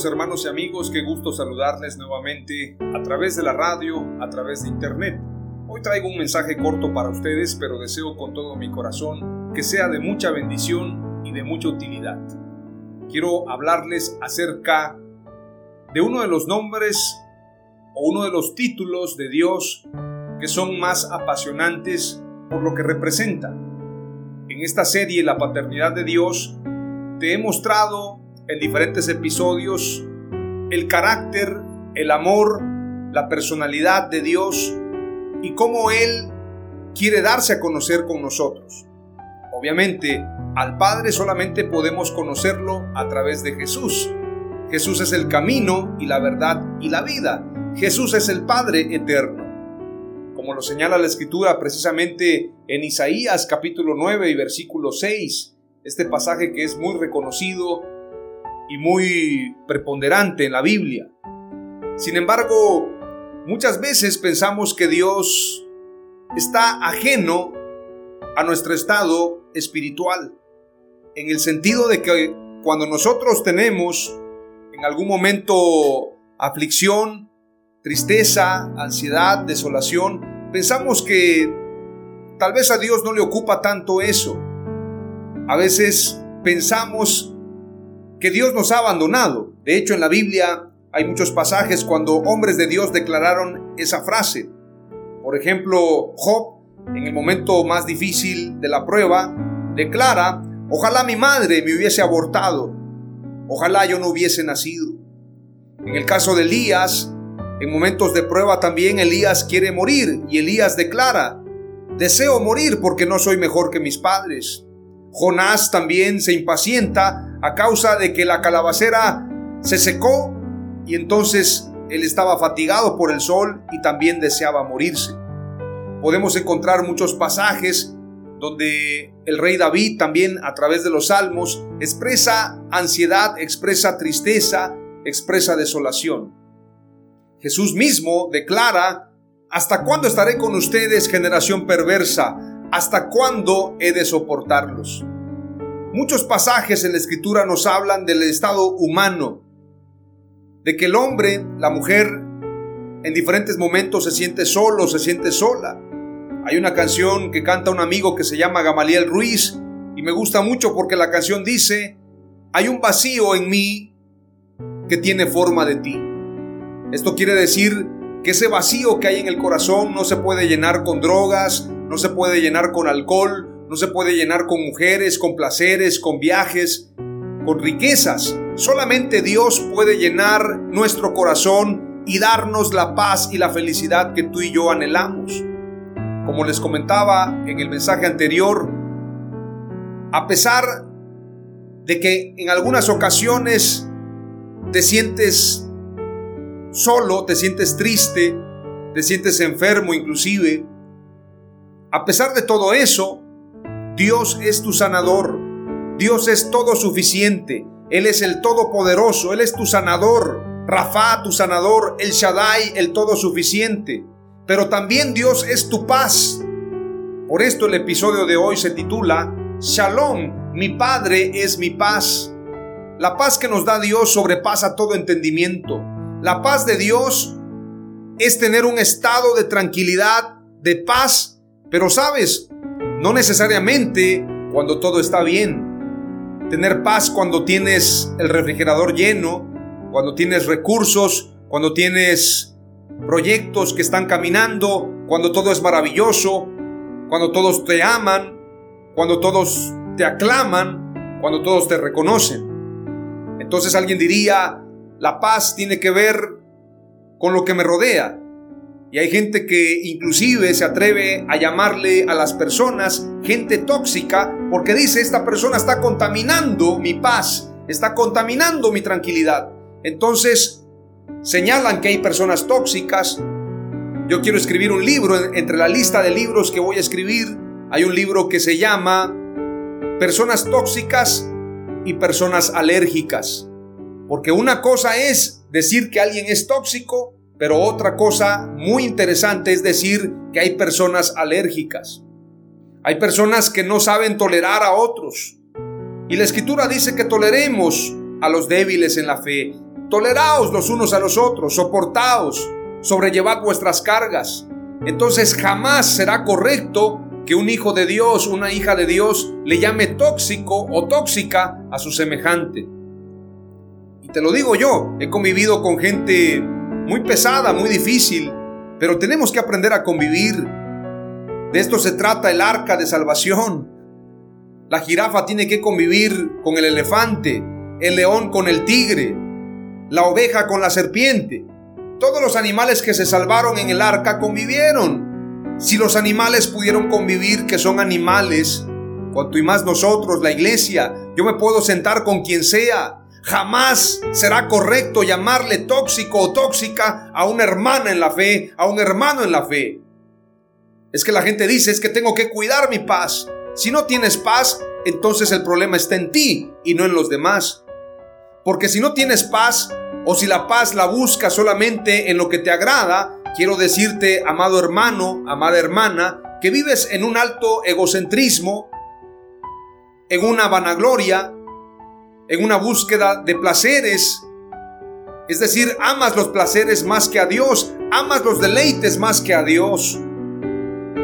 Hermanos y amigos, qué gusto saludarles nuevamente a través de la radio, a través de internet. Hoy traigo un mensaje corto para ustedes, pero deseo con todo mi corazón que sea de mucha bendición y de mucha utilidad. Quiero hablarles acerca de uno de los nombres o uno de los títulos de Dios que son más apasionantes por lo que representa. En esta serie La paternidad de Dios te he mostrado en diferentes episodios el carácter, el amor, la personalidad de Dios y cómo Él quiere darse a conocer con nosotros. Obviamente, al Padre solamente podemos conocerlo a través de Jesús. Jesús es el camino y la verdad y la vida. Jesús es el Padre eterno. Como lo señala la Escritura precisamente en Isaías capítulo 9 y versículo 6, este pasaje que es muy reconocido y muy preponderante en la Biblia. Sin embargo, muchas veces pensamos que Dios está ajeno a nuestro estado espiritual, en el sentido de que cuando nosotros tenemos en algún momento aflicción, tristeza, ansiedad, desolación, pensamos que tal vez a Dios no le ocupa tanto eso. A veces pensamos que Dios nos ha abandonado. De hecho, en la Biblia hay muchos pasajes cuando hombres de Dios declararon esa frase. Por ejemplo, Job, en el momento más difícil de la prueba, declara, ojalá mi madre me hubiese abortado, ojalá yo no hubiese nacido. En el caso de Elías, en momentos de prueba también Elías quiere morir y Elías declara, deseo morir porque no soy mejor que mis padres. Jonás también se impacienta a causa de que la calabacera se secó y entonces él estaba fatigado por el sol y también deseaba morirse. Podemos encontrar muchos pasajes donde el rey David también a través de los salmos expresa ansiedad, expresa tristeza, expresa desolación. Jesús mismo declara, ¿hasta cuándo estaré con ustedes, generación perversa? ¿Hasta cuándo he de soportarlos? Muchos pasajes en la escritura nos hablan del estado humano, de que el hombre, la mujer, en diferentes momentos se siente solo, se siente sola. Hay una canción que canta un amigo que se llama Gamaliel Ruiz y me gusta mucho porque la canción dice, hay un vacío en mí que tiene forma de ti. Esto quiere decir que ese vacío que hay en el corazón no se puede llenar con drogas, no se puede llenar con alcohol, no se puede llenar con mujeres, con placeres, con viajes, con riquezas. Solamente Dios puede llenar nuestro corazón y darnos la paz y la felicidad que tú y yo anhelamos. Como les comentaba en el mensaje anterior, a pesar de que en algunas ocasiones te sientes solo, te sientes triste, te sientes enfermo inclusive, a pesar de todo eso, Dios es tu sanador. Dios es todo suficiente. Él es el todopoderoso. Él es tu sanador. Rafa, tu sanador. El Shaddai, el todo suficiente. Pero también Dios es tu paz. Por esto el episodio de hoy se titula Shalom, mi Padre es mi paz. La paz que nos da Dios sobrepasa todo entendimiento. La paz de Dios es tener un estado de tranquilidad, de paz, pero sabes, no necesariamente cuando todo está bien. Tener paz cuando tienes el refrigerador lleno, cuando tienes recursos, cuando tienes proyectos que están caminando, cuando todo es maravilloso, cuando todos te aman, cuando todos te aclaman, cuando todos te reconocen. Entonces alguien diría, la paz tiene que ver con lo que me rodea. Y hay gente que inclusive se atreve a llamarle a las personas gente tóxica porque dice esta persona está contaminando mi paz, está contaminando mi tranquilidad. Entonces señalan que hay personas tóxicas. Yo quiero escribir un libro, entre la lista de libros que voy a escribir hay un libro que se llama Personas tóxicas y personas alérgicas. Porque una cosa es decir que alguien es tóxico, pero otra cosa muy interesante es decir que hay personas alérgicas. Hay personas que no saben tolerar a otros. Y la escritura dice que toleremos a los débiles en la fe. Toleraos los unos a los otros, soportaos, sobrellevad vuestras cargas. Entonces jamás será correcto que un hijo de Dios, una hija de Dios, le llame tóxico o tóxica a su semejante. Y te lo digo yo, he convivido con gente muy pesada, muy difícil, pero tenemos que aprender a convivir. De esto se trata el arca de salvación. La jirafa tiene que convivir con el elefante, el león con el tigre, la oveja con la serpiente. Todos los animales que se salvaron en el arca convivieron. Si los animales pudieron convivir, que son animales, cuanto y más nosotros, la iglesia, yo me puedo sentar con quien sea. Jamás será correcto llamarle tóxico o tóxica a una hermana en la fe, a un hermano en la fe. Es que la gente dice, es que tengo que cuidar mi paz. Si no tienes paz, entonces el problema está en ti y no en los demás. Porque si no tienes paz, o si la paz la buscas solamente en lo que te agrada, quiero decirte, amado hermano, amada hermana, que vives en un alto egocentrismo, en una vanagloria, en una búsqueda de placeres. Es decir, amas los placeres más que a Dios, amas los deleites más que a Dios.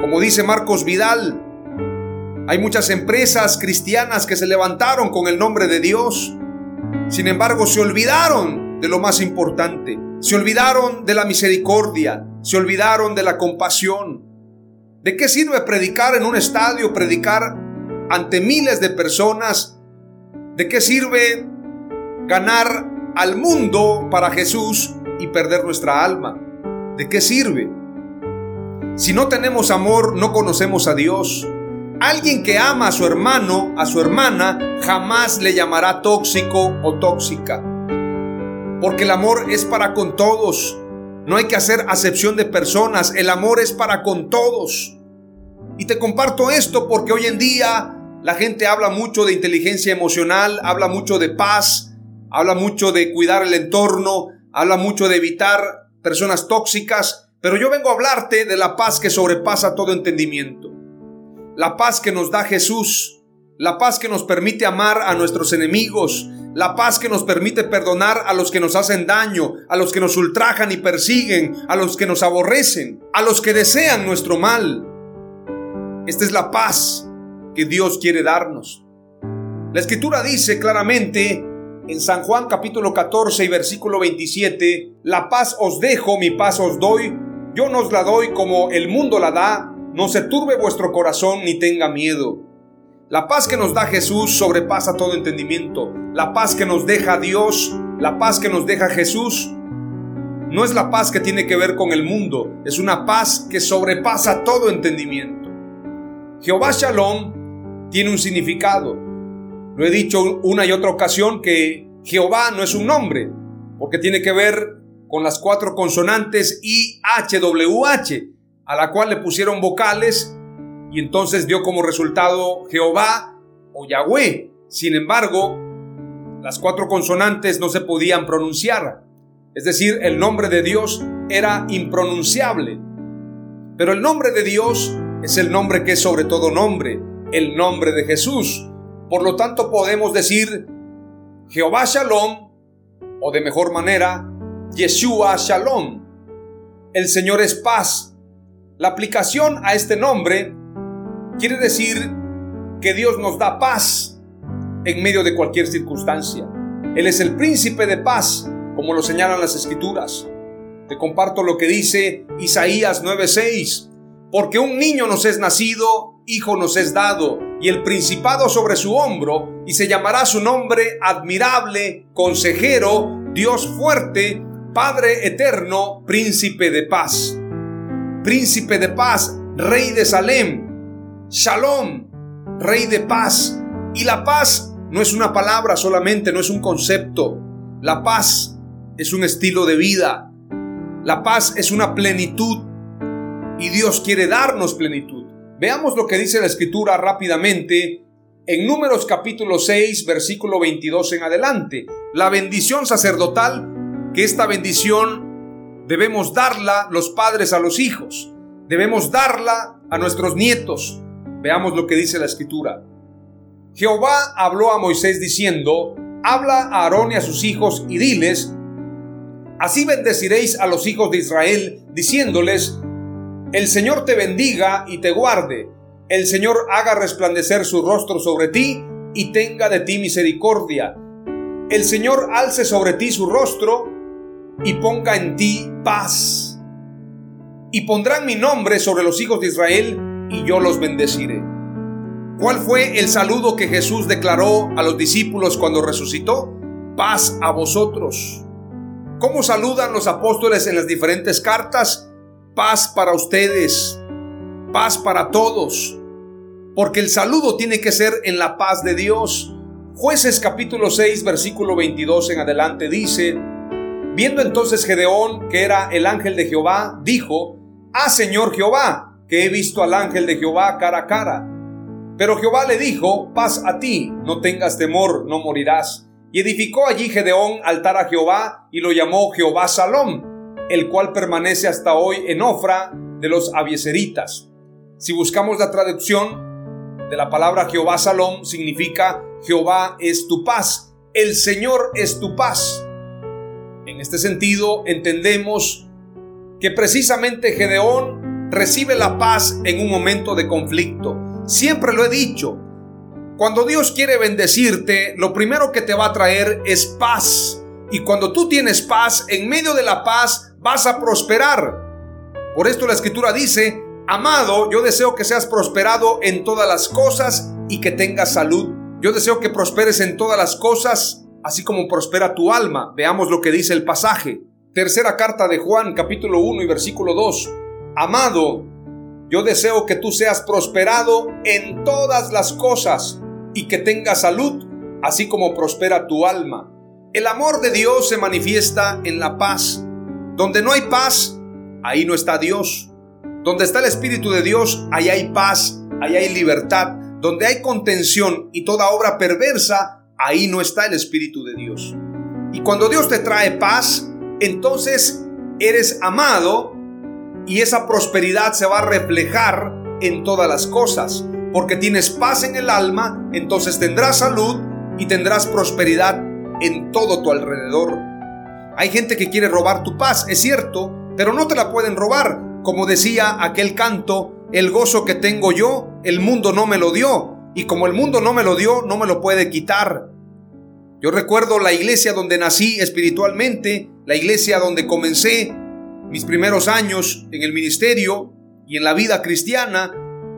Como dice Marcos Vidal, hay muchas empresas cristianas que se levantaron con el nombre de Dios. Sin embargo, se olvidaron de lo más importante. Se olvidaron de la misericordia, se olvidaron de la compasión. ¿De qué sirve predicar en un estadio, predicar ante miles de personas? ¿De qué sirve ganar al mundo para Jesús y perder nuestra alma? ¿De qué sirve? Si no tenemos amor, no conocemos a Dios. Alguien que ama a su hermano, a su hermana, jamás le llamará tóxico o tóxica porque el amor es para con todos. No hay que hacer acepción de personas, el amor es para con todos. Y te comparto esto porque hoy en día la gente habla mucho de inteligencia emocional, habla mucho de paz, habla mucho de cuidar el entorno, habla mucho de evitar personas tóxicas, pero yo vengo a hablarte de la paz que sobrepasa todo entendimiento. La paz que nos da Jesús, la paz que nos permite amar a nuestros enemigos, la paz que nos permite perdonar a los que nos hacen daño, a los que nos ultrajan y persiguen, a los que nos aborrecen, a los que desean nuestro mal. Esta es la paz que Dios quiere darnos. La escritura dice claramente en San Juan capítulo 14 y versículo 27, la paz os dejo, mi paz os doy, yo no os la doy como el mundo la da, no se turbe vuestro corazón ni tenga miedo. La paz que nos da Jesús sobrepasa todo entendimiento. La paz que nos deja Dios, la paz que nos deja Jesús, no es la paz que tiene que ver con el mundo, es una paz que sobrepasa todo entendimiento. Jehová Shalom tiene un significado. Lo he dicho una y otra ocasión que Jehová no es un nombre, porque tiene que ver con las cuatro consonantes I, H, W, H, a la cual le pusieron vocales y entonces dio como resultado Jehová o Yahweh. Sin embargo, las cuatro consonantes no se podían pronunciar. Es decir, el nombre de Dios era impronunciable. Pero el nombre de Dios es el nombre que es sobre todo nombre, el nombre de Jesús. Por lo tanto, podemos decir, Jehová Shalom, o de mejor manera, Yeshua Shalom. El Señor es paz. La aplicación a este nombre quiere decir que Dios nos da paz en medio de cualquier circunstancia. Él es el príncipe de paz, como lo señalan las escrituras. Te comparto lo que dice Isaías 9:6. Porque un niño nos es nacido, hijo nos es dado, y el principado sobre su hombro, y se llamará su nombre admirable, consejero, Dios fuerte, Padre eterno, príncipe de paz. Príncipe de paz, rey de Salem, Shalom, rey de paz. Y la paz no es una palabra solamente, no es un concepto. La paz es un estilo de vida. La paz es una plenitud y Dios quiere darnos plenitud. Veamos lo que dice la escritura rápidamente en Números capítulo 6, versículo 22 en adelante. La bendición sacerdotal, que esta bendición debemos darla los padres a los hijos, debemos darla a nuestros nietos. Veamos lo que dice la escritura. Jehová habló a Moisés diciendo, habla a Aarón y a sus hijos y diles, así bendeciréis a los hijos de Israel, diciéndoles, el Señor te bendiga y te guarde, el Señor haga resplandecer su rostro sobre ti y tenga de ti misericordia, el Señor alce sobre ti su rostro y ponga en ti paz. Y pondrán mi nombre sobre los hijos de Israel y yo los bendeciré. ¿Cuál fue el saludo que Jesús declaró a los discípulos cuando resucitó? Paz a vosotros. ¿Cómo saludan los apóstoles en las diferentes cartas? Paz para ustedes, paz para todos, porque el saludo tiene que ser en la paz de Dios. Jueces capítulo 6 versículo 22 en adelante dice, viendo entonces Gedeón que era el ángel de Jehová, dijo, Ah Señor Jehová, que he visto al ángel de Jehová cara a cara pero Jehová le dijo, paz a ti, no tengas temor, no morirás. Y edificó allí Gedeón altar a Jehová y lo llamó Jehová Salom, el cual permanece hasta hoy en Ofra de los abieseritas. Si buscamos la traducción de la palabra Jehová Salom, significa Jehová es tu paz, el Señor es tu paz. En este sentido, entendemos que precisamente Gedeón recibe la paz en un momento de conflicto Siempre lo he dicho. Cuando Dios quiere bendecirte, lo primero que te va a traer es paz. Y cuando tú tienes paz, en medio de la paz vas a prosperar. Por esto la escritura dice, amado, yo deseo que seas prosperado en todas las cosas y que tengas salud. Yo deseo que prosperes en todas las cosas, así como prospera tu alma. Veamos lo que dice el pasaje. Tercera carta de Juan, capítulo 1 y versículo 2. Amado, yo deseo que tú seas prosperado en todas las cosas y que tengas salud, así como prospera tu alma. El amor de Dios se manifiesta en la paz. Donde no hay paz, ahí no está Dios. Donde está el Espíritu de Dios, ahí hay paz, ahí hay libertad. Donde hay contención y toda obra perversa, ahí no está el Espíritu de Dios. Y cuando Dios te trae paz, entonces eres amado y esa prosperidad se va a reflejar en todas las cosas. Porque tienes paz en el alma, entonces tendrás salud y tendrás prosperidad en todo tu alrededor. Hay gente que quiere robar tu paz, es cierto, pero no te la pueden robar. Como decía aquel canto, el gozo que tengo yo, el mundo no me lo dio. Y como el mundo no me lo dio, no me lo puede quitar. Yo recuerdo la iglesia donde nací espiritualmente, la iglesia donde comencé mis primeros años en el ministerio y en la vida cristiana,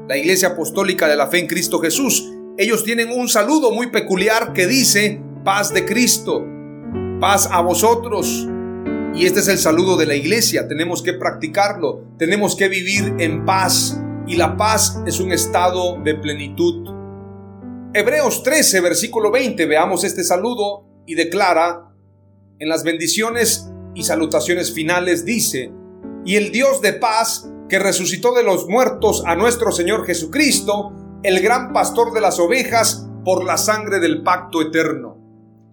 la Iglesia Apostólica de la Fe en Cristo Jesús, ellos tienen un saludo muy peculiar que dice, paz de Cristo, paz a vosotros. Y este es el saludo de la iglesia, tenemos que practicarlo, tenemos que vivir en paz y la paz es un estado de plenitud. Hebreos 13, versículo 20, veamos este saludo y declara, en las bendiciones y salutaciones finales dice, y el Dios de paz que resucitó de los muertos a nuestro Señor Jesucristo, el gran pastor de las ovejas, por la sangre del pacto eterno.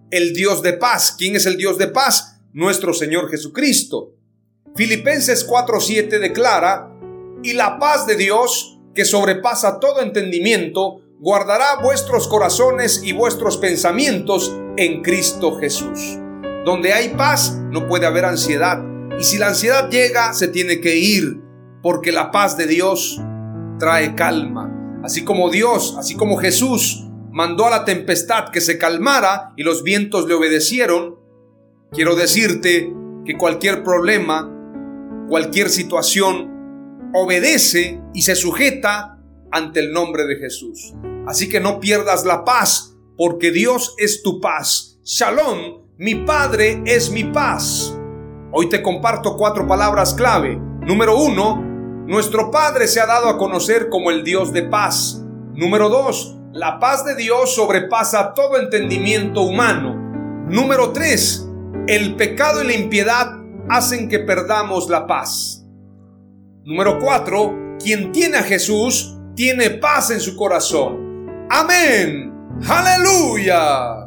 El Dios de paz, ¿quién es el Dios de paz? Nuestro Señor Jesucristo. Filipenses 4:7 declara, y la paz de Dios, que sobrepasa todo entendimiento, guardará vuestros corazones y vuestros pensamientos en Cristo Jesús. Donde hay paz no puede haber ansiedad. Y si la ansiedad llega, se tiene que ir, porque la paz de Dios trae calma. Así como Dios, así como Jesús mandó a la tempestad que se calmara y los vientos le obedecieron, quiero decirte que cualquier problema, cualquier situación, obedece y se sujeta ante el nombre de Jesús. Así que no pierdas la paz, porque Dios es tu paz. Shalom, mi Padre es mi paz. Hoy te comparto cuatro palabras clave. Número uno, nuestro Padre se ha dado a conocer como el Dios de paz. Número dos, la paz de Dios sobrepasa todo entendimiento humano. Número tres, el pecado y la impiedad hacen que perdamos la paz. Número cuatro, quien tiene a Jesús tiene paz en su corazón. Amén. Aleluya.